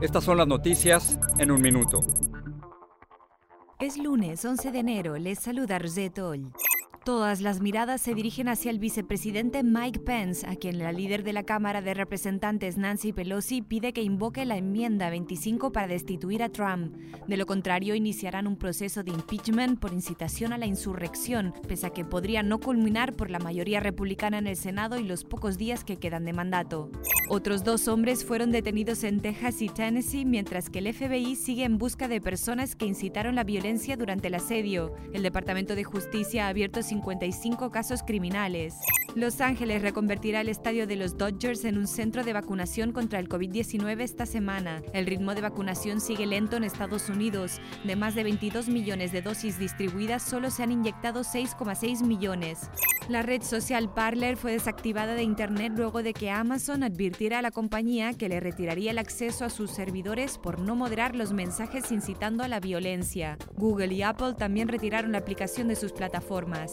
estas son las noticias en un minuto. Es lunes 11 de enero, les saluda Rosette Oll. Todas las miradas se dirigen hacia el vicepresidente Mike Pence, a quien la líder de la Cámara de Representantes Nancy Pelosi pide que invoque la enmienda 25 para destituir a Trump. De lo contrario, iniciarán un proceso de impeachment por incitación a la insurrección, pese a que podría no culminar por la mayoría republicana en el Senado y los pocos días que quedan de mandato. Otros dos hombres fueron detenidos en Texas y Tennessee, mientras que el FBI sigue en busca de personas que incitaron la violencia durante el asedio. El Departamento de Justicia ha abierto 55 casos criminales. Los Ángeles reconvertirá el estadio de los Dodgers en un centro de vacunación contra el COVID-19 esta semana. El ritmo de vacunación sigue lento en Estados Unidos. De más de 22 millones de dosis distribuidas, solo se han inyectado 6,6 millones. La red social Parler fue desactivada de Internet luego de que Amazon advirtiera a la compañía que le retiraría el acceso a sus servidores por no moderar los mensajes incitando a la violencia. Google y Apple también retiraron la aplicación de sus plataformas.